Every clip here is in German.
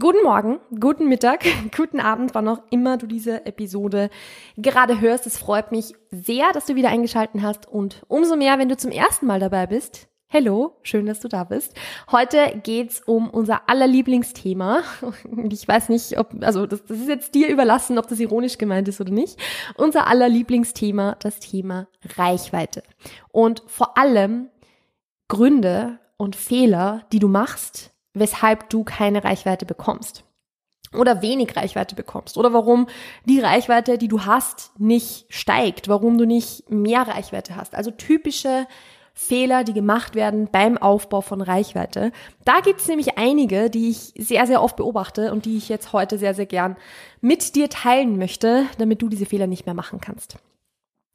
Guten Morgen, guten Mittag, guten Abend, wann auch immer du diese Episode gerade hörst. Es freut mich sehr, dass du wieder eingeschalten hast und umso mehr, wenn du zum ersten Mal dabei bist. Hello, schön, dass du da bist. Heute geht's um unser allerlieblingsthema. Ich weiß nicht, ob, also das, das ist jetzt dir überlassen, ob das ironisch gemeint ist oder nicht. Unser allerlieblingsthema, das Thema Reichweite. Und vor allem Gründe und Fehler, die du machst, weshalb du keine Reichweite bekommst oder wenig Reichweite bekommst oder warum die Reichweite, die du hast, nicht steigt, warum du nicht mehr Reichweite hast. Also typische Fehler, die gemacht werden beim Aufbau von Reichweite. Da gibt es nämlich einige, die ich sehr, sehr oft beobachte und die ich jetzt heute sehr, sehr gern mit dir teilen möchte, damit du diese Fehler nicht mehr machen kannst.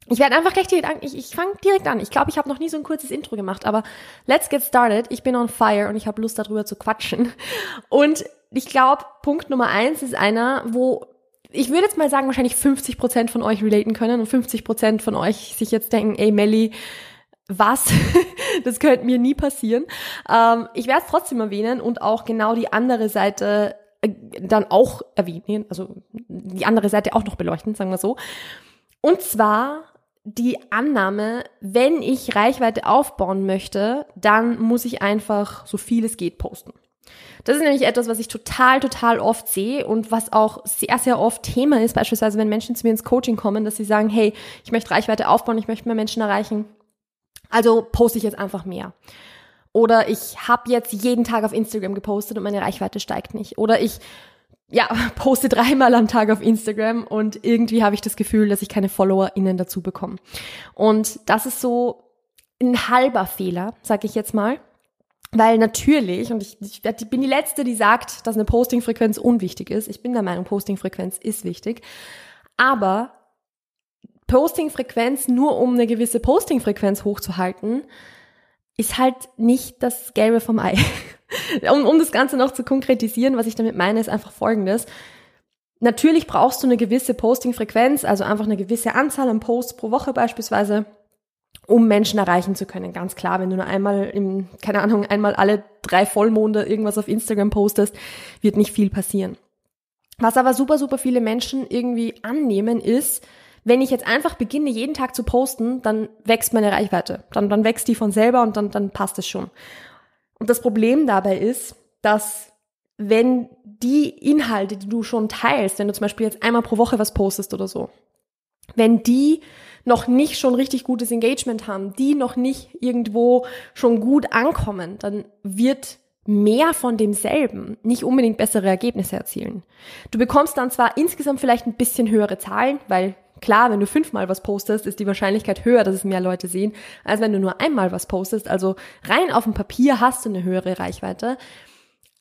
Ich werde einfach gleich direkt an, ich, ich fange direkt an. Ich glaube, ich habe noch nie so ein kurzes Intro gemacht, aber let's get started. Ich bin on fire und ich habe Lust darüber zu quatschen. Und ich glaube, Punkt Nummer eins ist einer, wo ich würde jetzt mal sagen, wahrscheinlich 50 Prozent von euch relaten können und 50 Prozent von euch sich jetzt denken, ey Melly, was? das könnte mir nie passieren. Ähm, ich werde es trotzdem erwähnen und auch genau die andere Seite äh, dann auch erwähnen, also die andere Seite auch noch beleuchten, sagen wir so. Und zwar die Annahme, wenn ich Reichweite aufbauen möchte, dann muss ich einfach so viel es geht posten. Das ist nämlich etwas, was ich total, total oft sehe und was auch sehr, sehr oft Thema ist, beispielsweise wenn Menschen zu mir ins Coaching kommen, dass sie sagen, hey, ich möchte Reichweite aufbauen, ich möchte mehr Menschen erreichen, also poste ich jetzt einfach mehr. Oder ich habe jetzt jeden Tag auf Instagram gepostet und meine Reichweite steigt nicht. Oder ich ja, poste dreimal am Tag auf Instagram und irgendwie habe ich das Gefühl, dass ich keine FollowerInnen dazu bekomme. Und das ist so ein halber Fehler, sag ich jetzt mal. Weil natürlich, und ich, ich bin die Letzte, die sagt, dass eine Postingfrequenz unwichtig ist. Ich bin der Meinung, Postingfrequenz ist wichtig. Aber Postingfrequenz nur um eine gewisse Postingfrequenz hochzuhalten, ist halt nicht das Gelbe vom Ei. um, um das Ganze noch zu konkretisieren, was ich damit meine, ist einfach folgendes. Natürlich brauchst du eine gewisse Posting-Frequenz, also einfach eine gewisse Anzahl an Posts pro Woche beispielsweise, um Menschen erreichen zu können. Ganz klar, wenn du nur einmal im, keine Ahnung, einmal alle drei Vollmonde irgendwas auf Instagram postest, wird nicht viel passieren. Was aber super, super viele Menschen irgendwie annehmen ist, wenn ich jetzt einfach beginne, jeden Tag zu posten, dann wächst meine Reichweite. Dann, dann wächst die von selber und dann, dann passt es schon. Und das Problem dabei ist, dass wenn die Inhalte, die du schon teilst, wenn du zum Beispiel jetzt einmal pro Woche was postest oder so, wenn die noch nicht schon richtig gutes Engagement haben, die noch nicht irgendwo schon gut ankommen, dann wird mehr von demselben nicht unbedingt bessere Ergebnisse erzielen. Du bekommst dann zwar insgesamt vielleicht ein bisschen höhere Zahlen, weil Klar, wenn du fünfmal was postest, ist die Wahrscheinlichkeit höher, dass es mehr Leute sehen, als wenn du nur einmal was postest. Also rein auf dem Papier hast du eine höhere Reichweite.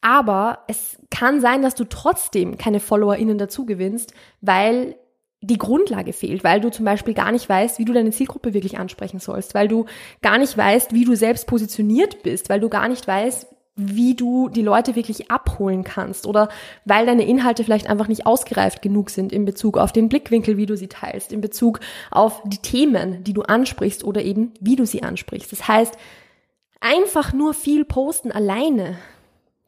Aber es kann sein, dass du trotzdem keine FollowerInnen dazu gewinnst, weil die Grundlage fehlt, weil du zum Beispiel gar nicht weißt, wie du deine Zielgruppe wirklich ansprechen sollst, weil du gar nicht weißt, wie du selbst positioniert bist, weil du gar nicht weißt, wie du die Leute wirklich abholen kannst oder weil deine Inhalte vielleicht einfach nicht ausgereift genug sind in Bezug auf den Blickwinkel, wie du sie teilst, in Bezug auf die Themen, die du ansprichst oder eben wie du sie ansprichst. Das heißt, einfach nur viel posten alleine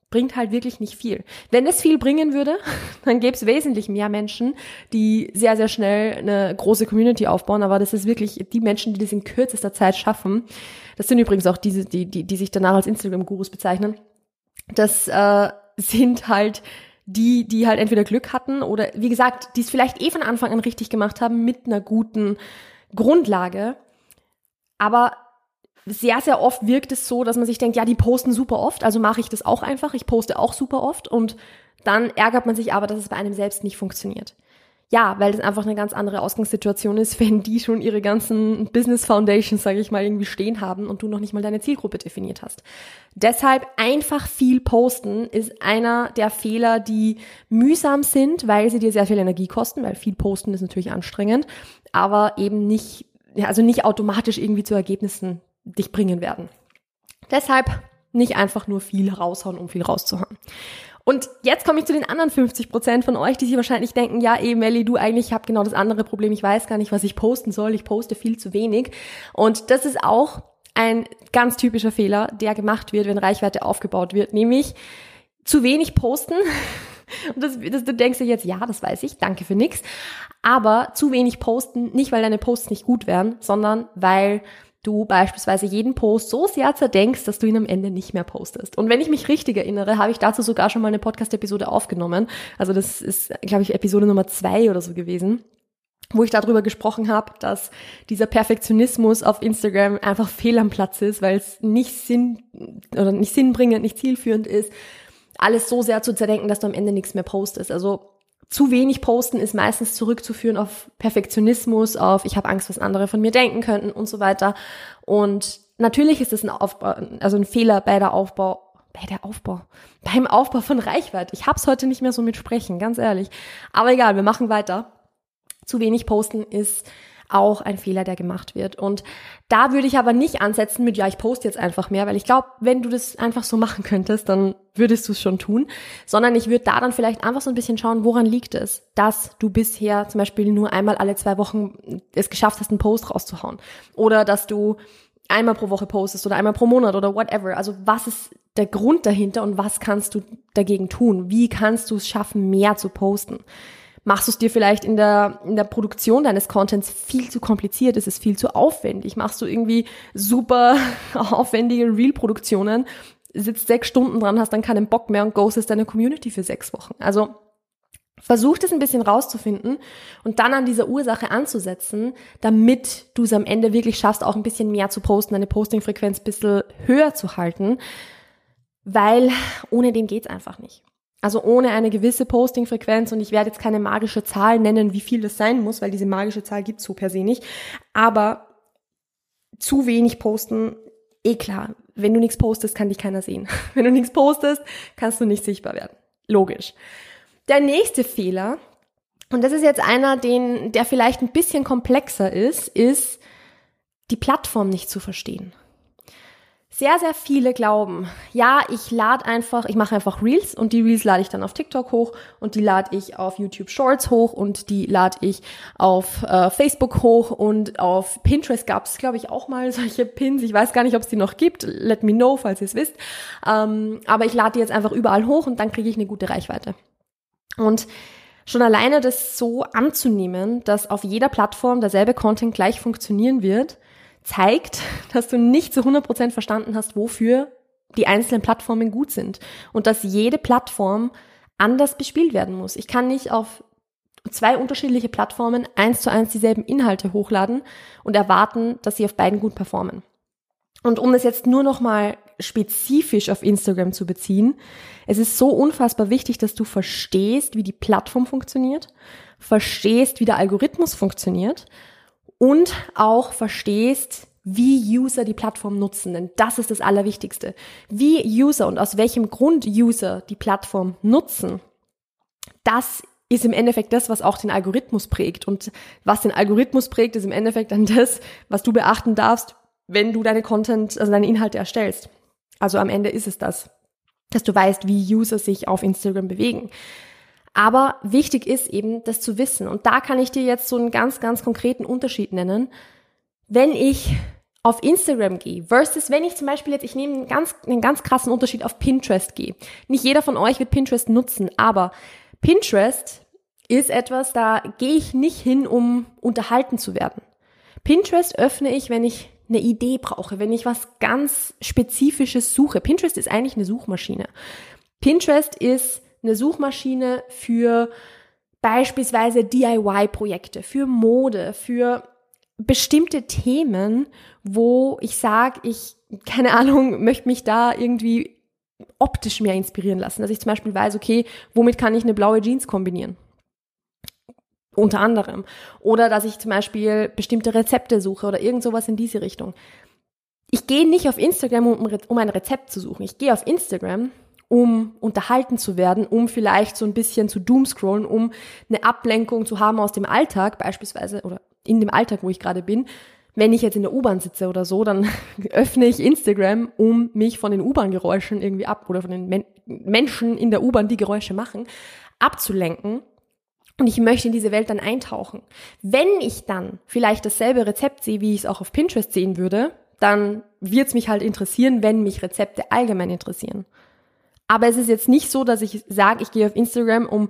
bringt halt wirklich nicht viel. Wenn es viel bringen würde, dann gäbe es wesentlich mehr Menschen, die sehr, sehr schnell eine große Community aufbauen. Aber das ist wirklich die Menschen, die das in kürzester Zeit schaffen. Das sind übrigens auch diese, die, die, die sich danach als Instagram-Gurus bezeichnen. Das äh, sind halt die, die halt entweder Glück hatten oder wie gesagt, die es vielleicht eh von Anfang an richtig gemacht haben mit einer guten Grundlage. Aber sehr, sehr oft wirkt es so, dass man sich denkt, ja, die posten super oft, also mache ich das auch einfach. Ich poste auch super oft und dann ärgert man sich aber, dass es bei einem selbst nicht funktioniert. Ja, weil das einfach eine ganz andere Ausgangssituation ist, wenn die schon ihre ganzen Business Foundations, sage ich mal, irgendwie stehen haben und du noch nicht mal deine Zielgruppe definiert hast. Deshalb einfach viel posten ist einer der Fehler, die mühsam sind, weil sie dir sehr viel Energie kosten, weil viel posten ist natürlich anstrengend, aber eben nicht, also nicht automatisch irgendwie zu Ergebnissen dich bringen werden. Deshalb nicht einfach nur viel raushauen, um viel rauszuhauen. Und jetzt komme ich zu den anderen 50 Prozent von euch, die sich wahrscheinlich denken, ja, eh, Melly, du eigentlich, ich habe genau das andere Problem, ich weiß gar nicht, was ich posten soll, ich poste viel zu wenig. Und das ist auch ein ganz typischer Fehler, der gemacht wird, wenn Reichweite aufgebaut wird, nämlich zu wenig posten. Und das, das, du denkst dir jetzt, ja, das weiß ich, danke für nix. Aber zu wenig posten, nicht weil deine Posts nicht gut wären, sondern weil du beispielsweise jeden Post so sehr zerdenkst, dass du ihn am Ende nicht mehr postest. Und wenn ich mich richtig erinnere, habe ich dazu sogar schon mal eine Podcast-Episode aufgenommen. Also das ist, glaube ich, Episode Nummer zwei oder so gewesen wo ich darüber gesprochen habe, dass dieser Perfektionismus auf Instagram einfach fehl am Platz ist, weil es nicht Sinn oder nicht sinnbringend, nicht zielführend ist, alles so sehr zu zerdenken, dass du am Ende nichts mehr postest. Also zu wenig posten ist meistens zurückzuführen auf Perfektionismus, auf ich habe Angst, was andere von mir denken könnten und so weiter. Und natürlich ist es ein Aufbau, also ein Fehler bei der Aufbau, bei der Aufbau, beim Aufbau von Reichweite. Ich hab's heute nicht mehr so mit sprechen, ganz ehrlich. Aber egal, wir machen weiter. Zu wenig posten ist auch ein Fehler, der gemacht wird. Und da würde ich aber nicht ansetzen mit, ja, ich poste jetzt einfach mehr, weil ich glaube, wenn du das einfach so machen könntest, dann würdest du es schon tun, sondern ich würde da dann vielleicht einfach so ein bisschen schauen, woran liegt es, dass du bisher zum Beispiel nur einmal alle zwei Wochen es geschafft hast, einen Post rauszuhauen oder dass du einmal pro Woche postest oder einmal pro Monat oder whatever. Also was ist der Grund dahinter und was kannst du dagegen tun? Wie kannst du es schaffen, mehr zu posten? Machst du es dir vielleicht in der, in der Produktion deines Contents viel zu kompliziert? Ist es viel zu aufwendig? Machst du irgendwie super aufwendige Reel-Produktionen, sitzt sechs Stunden dran, hast dann keinen Bock mehr und ghostest deine Community für sechs Wochen? Also, Versuch das ein bisschen rauszufinden und dann an dieser Ursache anzusetzen, damit du es am Ende wirklich schaffst, auch ein bisschen mehr zu posten, deine Postingfrequenz ein bisschen höher zu halten, weil ohne dem geht's einfach nicht. Also ohne eine gewisse Postingfrequenz und ich werde jetzt keine magische Zahl nennen, wie viel das sein muss, weil diese magische Zahl gibt's so per se nicht. Aber zu wenig posten, eh klar. Wenn du nichts postest, kann dich keiner sehen. Wenn du nichts postest, kannst du nicht sichtbar werden. Logisch. Der nächste Fehler, und das ist jetzt einer, den, der vielleicht ein bisschen komplexer ist, ist, die Plattform nicht zu verstehen sehr, sehr viele glauben, ja, ich lade einfach, ich mache einfach Reels und die Reels lade ich dann auf TikTok hoch und die lade ich auf YouTube Shorts hoch und die lade ich auf äh, Facebook hoch und auf Pinterest gab es, glaube ich, auch mal solche Pins. Ich weiß gar nicht, ob es die noch gibt. Let me know, falls ihr es wisst. Ähm, aber ich lade die jetzt einfach überall hoch und dann kriege ich eine gute Reichweite. Und schon alleine das so anzunehmen, dass auf jeder Plattform derselbe Content gleich funktionieren wird, zeigt, dass du nicht zu 100% verstanden hast, wofür die einzelnen Plattformen gut sind und dass jede Plattform anders bespielt werden muss. Ich kann nicht auf zwei unterschiedliche Plattformen eins zu eins dieselben Inhalte hochladen und erwarten, dass sie auf beiden gut performen. Und um das jetzt nur noch mal spezifisch auf Instagram zu beziehen, es ist so unfassbar wichtig, dass du verstehst, wie die Plattform funktioniert, verstehst, wie der Algorithmus funktioniert und auch verstehst, wie User die Plattform nutzen, denn das ist das Allerwichtigste. Wie User und aus welchem Grund User die Plattform nutzen, das ist im Endeffekt das, was auch den Algorithmus prägt. Und was den Algorithmus prägt, ist im Endeffekt dann das, was du beachten darfst, wenn du deine Content, also deine Inhalte erstellst. Also am Ende ist es das, dass du weißt, wie User sich auf Instagram bewegen. Aber wichtig ist eben, das zu wissen. Und da kann ich dir jetzt so einen ganz, ganz konkreten Unterschied nennen. Wenn ich auf Instagram gehe versus wenn ich zum Beispiel jetzt, ich nehme einen ganz, einen ganz krassen Unterschied auf Pinterest gehe. Nicht jeder von euch wird Pinterest nutzen, aber Pinterest ist etwas, da gehe ich nicht hin, um unterhalten zu werden. Pinterest öffne ich, wenn ich eine Idee brauche, wenn ich was ganz Spezifisches suche. Pinterest ist eigentlich eine Suchmaschine. Pinterest ist eine Suchmaschine für beispielsweise DIY-Projekte, für Mode, für bestimmte Themen, wo ich sage, ich, keine Ahnung, möchte mich da irgendwie optisch mehr inspirieren lassen. Dass ich zum Beispiel weiß, okay, womit kann ich eine blaue Jeans kombinieren? Unter anderem. Oder dass ich zum Beispiel bestimmte Rezepte suche oder irgend sowas in diese Richtung. Ich gehe nicht auf Instagram, um, ein Rezept zu suchen. Ich gehe auf Instagram, um unterhalten zu werden, um vielleicht so ein bisschen zu doomscrollen, um eine Ablenkung zu haben aus dem Alltag beispielsweise oder in dem Alltag, wo ich gerade bin. Wenn ich jetzt in der U-Bahn sitze oder so, dann öffne ich Instagram, um mich von den U-Bahn-Geräuschen irgendwie ab oder von den Men Menschen in der U-Bahn, die Geräusche machen, abzulenken. Und ich möchte in diese Welt dann eintauchen. Wenn ich dann vielleicht dasselbe Rezept sehe, wie ich es auch auf Pinterest sehen würde, dann wird es mich halt interessieren, wenn mich Rezepte allgemein interessieren. Aber es ist jetzt nicht so, dass ich sage, ich gehe auf Instagram, um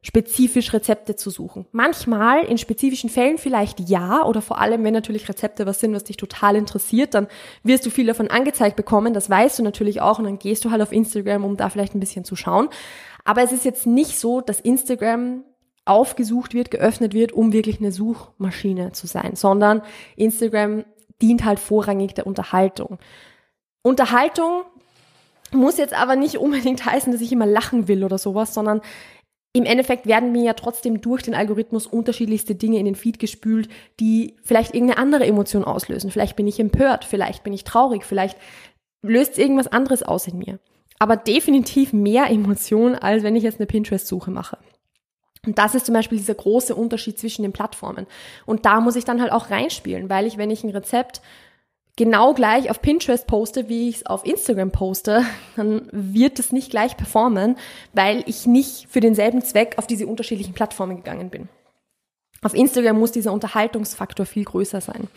spezifisch Rezepte zu suchen. Manchmal, in spezifischen Fällen vielleicht ja, oder vor allem, wenn natürlich Rezepte was sind, was dich total interessiert, dann wirst du viel davon angezeigt bekommen, das weißt du natürlich auch und dann gehst du halt auf Instagram, um da vielleicht ein bisschen zu schauen. Aber es ist jetzt nicht so, dass Instagram aufgesucht wird, geöffnet wird, um wirklich eine Suchmaschine zu sein, sondern Instagram dient halt vorrangig der Unterhaltung. Unterhaltung muss jetzt aber nicht unbedingt heißen, dass ich immer lachen will oder sowas, sondern im Endeffekt werden mir ja trotzdem durch den Algorithmus unterschiedlichste Dinge in den Feed gespült, die vielleicht irgendeine andere Emotion auslösen. Vielleicht bin ich empört, vielleicht bin ich traurig, vielleicht löst irgendwas anderes aus in mir. Aber definitiv mehr Emotion, als wenn ich jetzt eine Pinterest-Suche mache. Und das ist zum Beispiel dieser große Unterschied zwischen den Plattformen. Und da muss ich dann halt auch reinspielen, weil ich, wenn ich ein Rezept genau gleich auf Pinterest poste, wie ich es auf Instagram poste, dann wird es nicht gleich performen, weil ich nicht für denselben Zweck auf diese unterschiedlichen Plattformen gegangen bin. Auf Instagram muss dieser Unterhaltungsfaktor viel größer sein.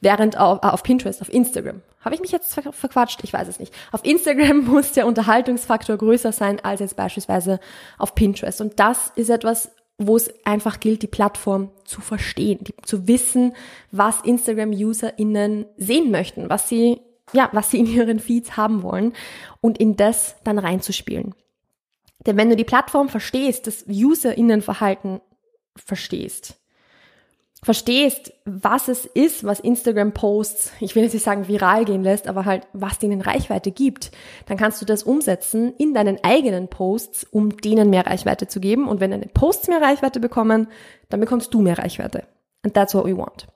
Während auf, äh, auf Pinterest, auf Instagram. Habe ich mich jetzt verquatscht? Ich weiß es nicht. Auf Instagram muss der Unterhaltungsfaktor größer sein als jetzt beispielsweise auf Pinterest. Und das ist etwas, wo es einfach gilt, die Plattform zu verstehen, die, zu wissen, was Instagram-UserInnen sehen möchten, was sie, ja, was sie in ihren Feeds haben wollen und in das dann reinzuspielen. Denn wenn du die Plattform verstehst, das UserInnenverhalten verstehst, verstehst, was es ist, was Instagram-Posts, ich will jetzt nicht sagen viral gehen lässt, aber halt, was denen Reichweite gibt, dann kannst du das umsetzen in deinen eigenen Posts, um denen mehr Reichweite zu geben. Und wenn deine Posts mehr Reichweite bekommen, dann bekommst du mehr Reichweite. And that's what we want.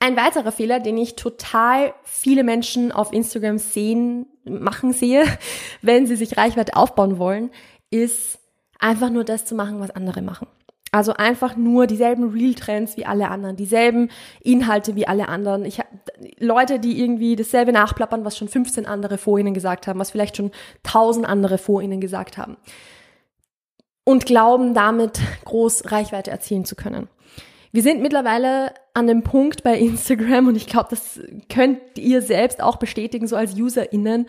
Ein weiterer Fehler, den ich total viele Menschen auf Instagram sehen, machen sehe, wenn sie sich Reichweite aufbauen wollen, ist einfach nur das zu machen, was andere machen. Also einfach nur dieselben Real-Trends wie alle anderen, dieselben Inhalte wie alle anderen. Ich Leute, die irgendwie dasselbe nachplappern, was schon 15 andere vor ihnen gesagt haben, was vielleicht schon 1000 andere vor ihnen gesagt haben. Und glauben damit groß Reichweite erzielen zu können. Wir sind mittlerweile an dem Punkt bei Instagram und ich glaube, das könnt ihr selbst auch bestätigen, so als UserInnen,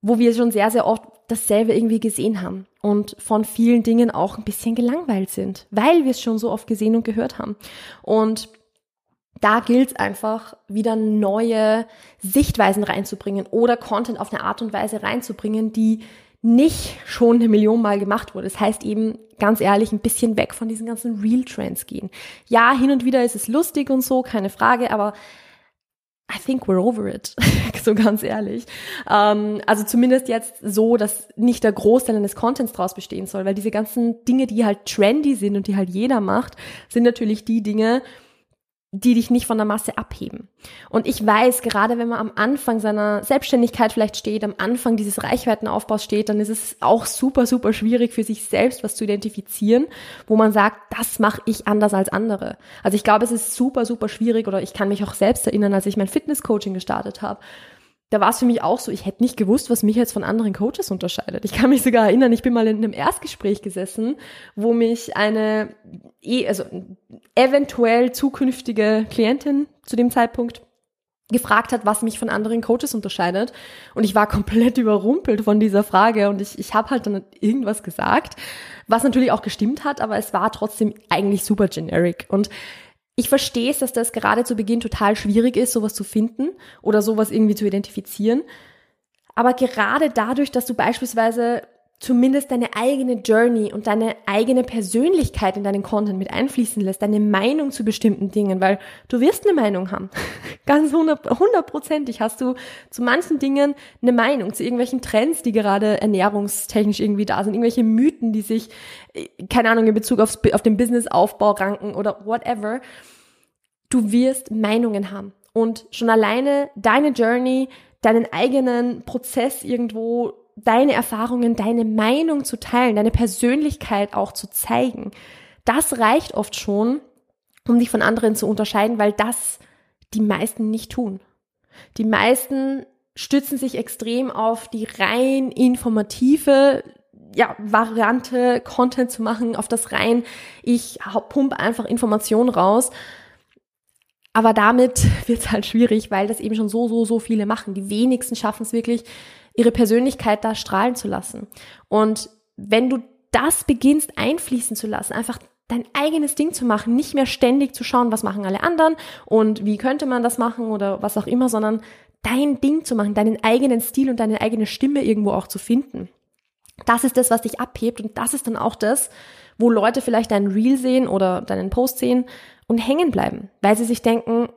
wo wir schon sehr, sehr oft dasselbe irgendwie gesehen haben und von vielen Dingen auch ein bisschen gelangweilt sind, weil wir es schon so oft gesehen und gehört haben. Und da gilt es einfach, wieder neue Sichtweisen reinzubringen oder Content auf eine Art und Weise reinzubringen, die nicht schon eine Million Mal gemacht wurde. Das heißt eben, ganz ehrlich, ein bisschen weg von diesen ganzen Real Trends gehen. Ja, hin und wieder ist es lustig und so, keine Frage, aber I think we're over it, so ganz ehrlich. Ähm, also zumindest jetzt so, dass nicht der Großteil eines Contents draus bestehen soll, weil diese ganzen Dinge, die halt trendy sind und die halt jeder macht, sind natürlich die Dinge, die dich nicht von der Masse abheben. Und ich weiß, gerade wenn man am Anfang seiner Selbstständigkeit vielleicht steht, am Anfang dieses Reichweitenaufbaus steht, dann ist es auch super, super schwierig für sich selbst was zu identifizieren, wo man sagt, das mache ich anders als andere. Also ich glaube, es ist super, super schwierig oder ich kann mich auch selbst erinnern, als ich mein Fitnesscoaching gestartet habe da war es für mich auch so, ich hätte nicht gewusst, was mich jetzt von anderen Coaches unterscheidet. Ich kann mich sogar erinnern, ich bin mal in einem Erstgespräch gesessen, wo mich eine, eh, also eventuell zukünftige Klientin zu dem Zeitpunkt gefragt hat, was mich von anderen Coaches unterscheidet. Und ich war komplett überrumpelt von dieser Frage und ich, ich habe halt dann irgendwas gesagt, was natürlich auch gestimmt hat, aber es war trotzdem eigentlich super generic. Und ich verstehe es, dass das gerade zu Beginn total schwierig ist, sowas zu finden oder sowas irgendwie zu identifizieren. Aber gerade dadurch, dass du beispielsweise zumindest deine eigene Journey und deine eigene Persönlichkeit in deinen Content mit einfließen lässt, deine Meinung zu bestimmten Dingen, weil du wirst eine Meinung haben. Ganz hundertprozentig hast du zu manchen Dingen eine Meinung, zu irgendwelchen Trends, die gerade ernährungstechnisch irgendwie da sind, irgendwelche Mythen, die sich, äh, keine Ahnung, in Bezug aufs, auf den Businessaufbau ranken oder whatever. Du wirst Meinungen haben. Und schon alleine deine Journey, deinen eigenen Prozess irgendwo deine Erfahrungen, deine Meinung zu teilen, deine Persönlichkeit auch zu zeigen. Das reicht oft schon, um dich von anderen zu unterscheiden, weil das die meisten nicht tun. Die meisten stützen sich extrem auf die rein informative ja, Variante, Content zu machen, auf das rein, ich pumpe einfach Informationen raus. Aber damit wird es halt schwierig, weil das eben schon so, so, so viele machen. Die wenigsten schaffen es wirklich, ihre Persönlichkeit da strahlen zu lassen. Und wenn du das beginnst einfließen zu lassen, einfach dein eigenes Ding zu machen, nicht mehr ständig zu schauen, was machen alle anderen und wie könnte man das machen oder was auch immer, sondern dein Ding zu machen, deinen eigenen Stil und deine eigene Stimme irgendwo auch zu finden. Das ist das, was dich abhebt und das ist dann auch das, wo Leute vielleicht deinen Reel sehen oder deinen Post sehen und hängen bleiben, weil sie sich denken,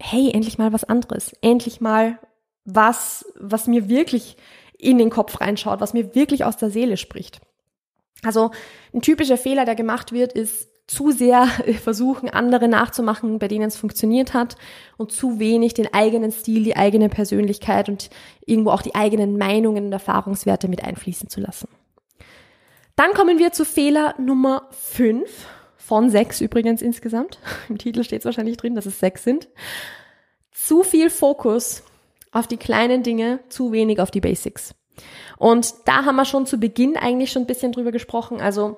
hey, endlich mal was anderes, endlich mal was, was mir wirklich in den Kopf reinschaut, was mir wirklich aus der Seele spricht. Also ein typischer Fehler, der gemacht wird, ist zu sehr versuchen, andere nachzumachen, bei denen es funktioniert hat und zu wenig den eigenen Stil, die eigene Persönlichkeit und irgendwo auch die eigenen Meinungen und Erfahrungswerte mit einfließen zu lassen. Dann kommen wir zu Fehler Nummer 5 von 6 übrigens insgesamt. Im Titel steht es wahrscheinlich drin, dass es 6 sind. Zu viel Fokus auf die kleinen Dinge, zu wenig auf die Basics. Und da haben wir schon zu Beginn eigentlich schon ein bisschen drüber gesprochen. Also,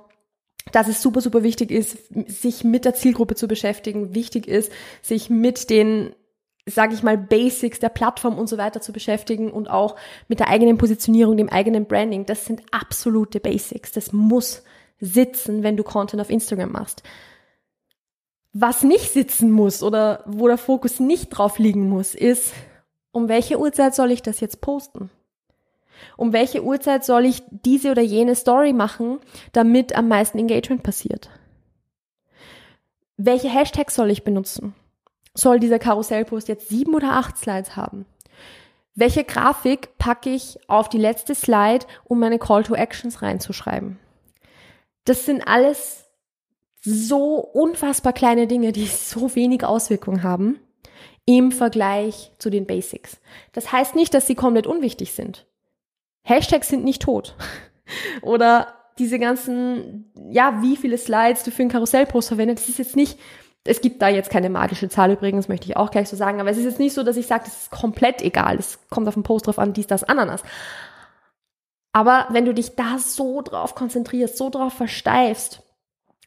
dass es super, super wichtig ist, sich mit der Zielgruppe zu beschäftigen. Wichtig ist, sich mit den, sage ich mal, Basics der Plattform und so weiter zu beschäftigen und auch mit der eigenen Positionierung, dem eigenen Branding. Das sind absolute Basics. Das muss sitzen, wenn du Content auf Instagram machst. Was nicht sitzen muss oder wo der Fokus nicht drauf liegen muss, ist, um welche Uhrzeit soll ich das jetzt posten? Um welche Uhrzeit soll ich diese oder jene Story machen, damit am meisten Engagement passiert? Welche Hashtags soll ich benutzen? Soll dieser Karussellpost jetzt sieben oder acht Slides haben? Welche Grafik packe ich auf die letzte Slide, um meine Call to Actions reinzuschreiben? Das sind alles so unfassbar kleine Dinge, die so wenig Auswirkungen haben im Vergleich zu den Basics. Das heißt nicht, dass sie komplett unwichtig sind. Hashtags sind nicht tot. Oder diese ganzen, ja, wie viele Slides du für einen Karussellpost verwendest, das ist jetzt nicht, es gibt da jetzt keine magische Zahl übrigens, möchte ich auch gleich so sagen, aber es ist jetzt nicht so, dass ich sage, das ist komplett egal, es kommt auf den Post drauf an, dies, das, Ananas. Aber wenn du dich da so drauf konzentrierst, so drauf versteifst,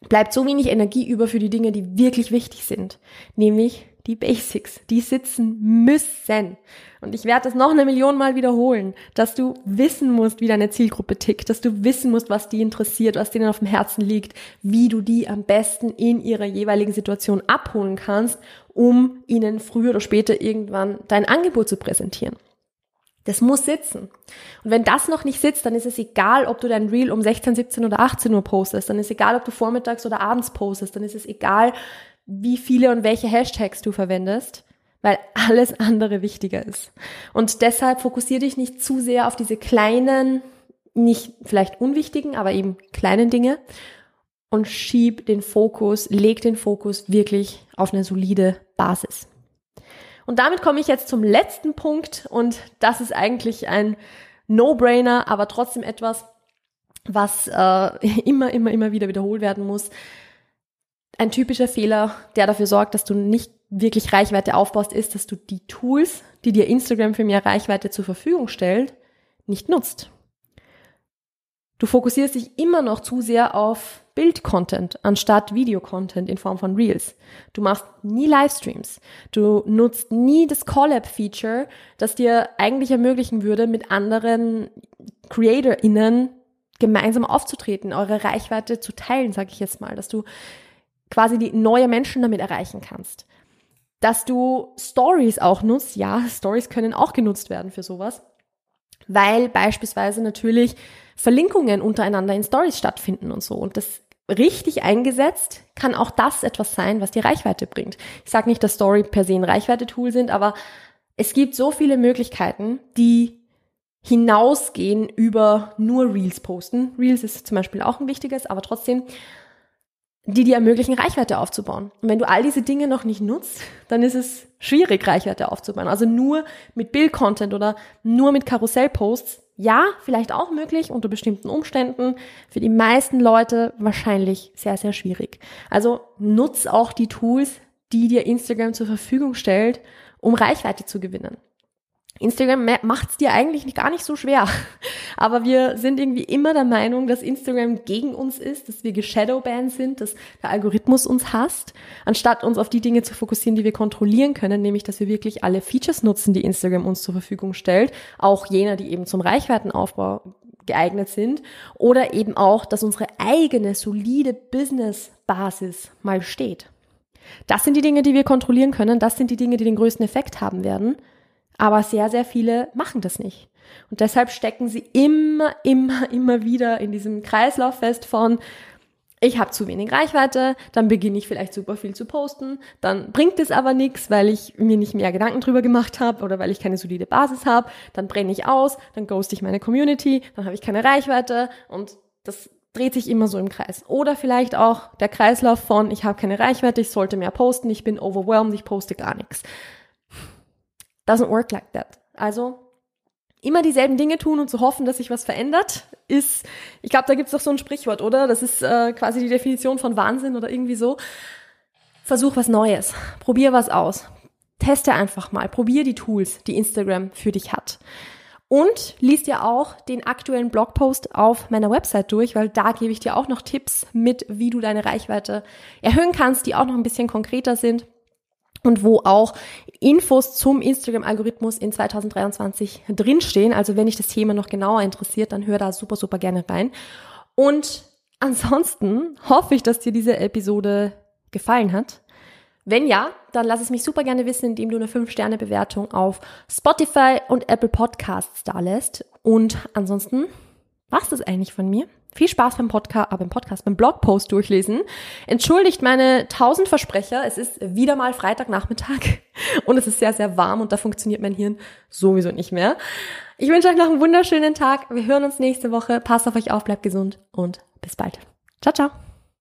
bleibt so wenig Energie über für die Dinge, die wirklich wichtig sind, nämlich die Basics, die sitzen müssen. Und ich werde das noch eine Million Mal wiederholen, dass du wissen musst, wie deine Zielgruppe tickt, dass du wissen musst, was die interessiert, was denen auf dem Herzen liegt, wie du die am besten in ihrer jeweiligen Situation abholen kannst, um ihnen früher oder später irgendwann dein Angebot zu präsentieren. Das muss sitzen. Und wenn das noch nicht sitzt, dann ist es egal, ob du dein Reel um 16, 17 oder 18 Uhr postest. Dann ist es egal, ob du vormittags oder abends postest. Dann ist es egal, wie viele und welche Hashtags du verwendest, weil alles andere wichtiger ist. Und deshalb fokussiere dich nicht zu sehr auf diese kleinen, nicht vielleicht unwichtigen, aber eben kleinen Dinge und schieb den Fokus, leg den Fokus wirklich auf eine solide Basis. Und damit komme ich jetzt zum letzten Punkt und das ist eigentlich ein No-Brainer, aber trotzdem etwas, was äh, immer, immer, immer wieder wiederholt werden muss. Ein typischer Fehler, der dafür sorgt, dass du nicht wirklich Reichweite aufbaust, ist, dass du die Tools, die dir Instagram für mehr Reichweite zur Verfügung stellt, nicht nutzt. Du fokussierst dich immer noch zu sehr auf Bild-Content anstatt Video-Content in Form von Reels. Du machst nie Livestreams. Du nutzt nie das Collab-Feature, das dir eigentlich ermöglichen würde, mit anderen CreatorInnen gemeinsam aufzutreten, eure Reichweite zu teilen, sage ich jetzt mal, dass du quasi die neue Menschen damit erreichen kannst. Dass du Stories auch nutzt, ja, Stories können auch genutzt werden für sowas, weil beispielsweise natürlich Verlinkungen untereinander in Stories stattfinden und so. Und das richtig eingesetzt kann auch das etwas sein, was dir Reichweite bringt. Ich sage nicht, dass Story per se ein Reichweite-Tool sind, aber es gibt so viele Möglichkeiten, die hinausgehen über nur Reels posten. Reels ist zum Beispiel auch ein wichtiges, aber trotzdem, die dir ermöglichen, Reichweite aufzubauen. Und wenn du all diese Dinge noch nicht nutzt, dann ist es schwierig, Reichweite aufzubauen. Also nur mit Bild-Content oder nur mit Karussellposts. Ja, vielleicht auch möglich unter bestimmten Umständen. Für die meisten Leute wahrscheinlich sehr, sehr schwierig. Also nutz auch die Tools, die dir Instagram zur Verfügung stellt, um Reichweite zu gewinnen. Instagram macht es dir eigentlich gar nicht so schwer. Aber wir sind irgendwie immer der Meinung, dass Instagram gegen uns ist, dass wir geshadowbanned sind, dass der Algorithmus uns hasst, anstatt uns auf die Dinge zu fokussieren, die wir kontrollieren können, nämlich dass wir wirklich alle Features nutzen, die Instagram uns zur Verfügung stellt, auch jener, die eben zum Reichweitenaufbau geeignet sind, oder eben auch, dass unsere eigene solide Business-Basis mal steht. Das sind die Dinge, die wir kontrollieren können, das sind die Dinge, die den größten Effekt haben werden. Aber sehr, sehr viele machen das nicht. Und deshalb stecken sie immer, immer, immer wieder in diesem Kreislauf fest von, ich habe zu wenig Reichweite, dann beginne ich vielleicht super viel zu posten, dann bringt es aber nichts, weil ich mir nicht mehr Gedanken drüber gemacht habe oder weil ich keine solide Basis habe, dann brenne ich aus, dann ghost ich meine Community, dann habe ich keine Reichweite und das dreht sich immer so im Kreis. Oder vielleicht auch der Kreislauf von, ich habe keine Reichweite, ich sollte mehr posten, ich bin overwhelmed, ich poste gar nichts. Doesn't work like that. Also immer dieselben Dinge tun und zu hoffen, dass sich was verändert, ist, ich glaube, da gibt es doch so ein Sprichwort, oder? Das ist äh, quasi die Definition von Wahnsinn oder irgendwie so. Versuch was Neues, probier was aus, teste einfach mal, probier die Tools, die Instagram für dich hat. Und liest ja auch den aktuellen Blogpost auf meiner Website durch, weil da gebe ich dir auch noch Tipps mit, wie du deine Reichweite erhöhen kannst, die auch noch ein bisschen konkreter sind und wo auch Infos zum Instagram-Algorithmus in 2023 drinstehen. Also wenn dich das Thema noch genauer interessiert, dann hör da super, super gerne rein. Und ansonsten hoffe ich, dass dir diese Episode gefallen hat. Wenn ja, dann lass es mich super gerne wissen, indem du eine 5-Sterne-Bewertung auf Spotify und Apple Podcasts da lässt. Und ansonsten war's das eigentlich von mir. Viel Spaß beim Podcast, äh, beim Podcast, beim Blogpost durchlesen. Entschuldigt meine tausend Versprecher. Es ist wieder mal Freitagnachmittag und es ist sehr, sehr warm und da funktioniert mein Hirn sowieso nicht mehr. Ich wünsche euch noch einen wunderschönen Tag. Wir hören uns nächste Woche. Passt auf euch auf, bleibt gesund und bis bald. Ciao, ciao.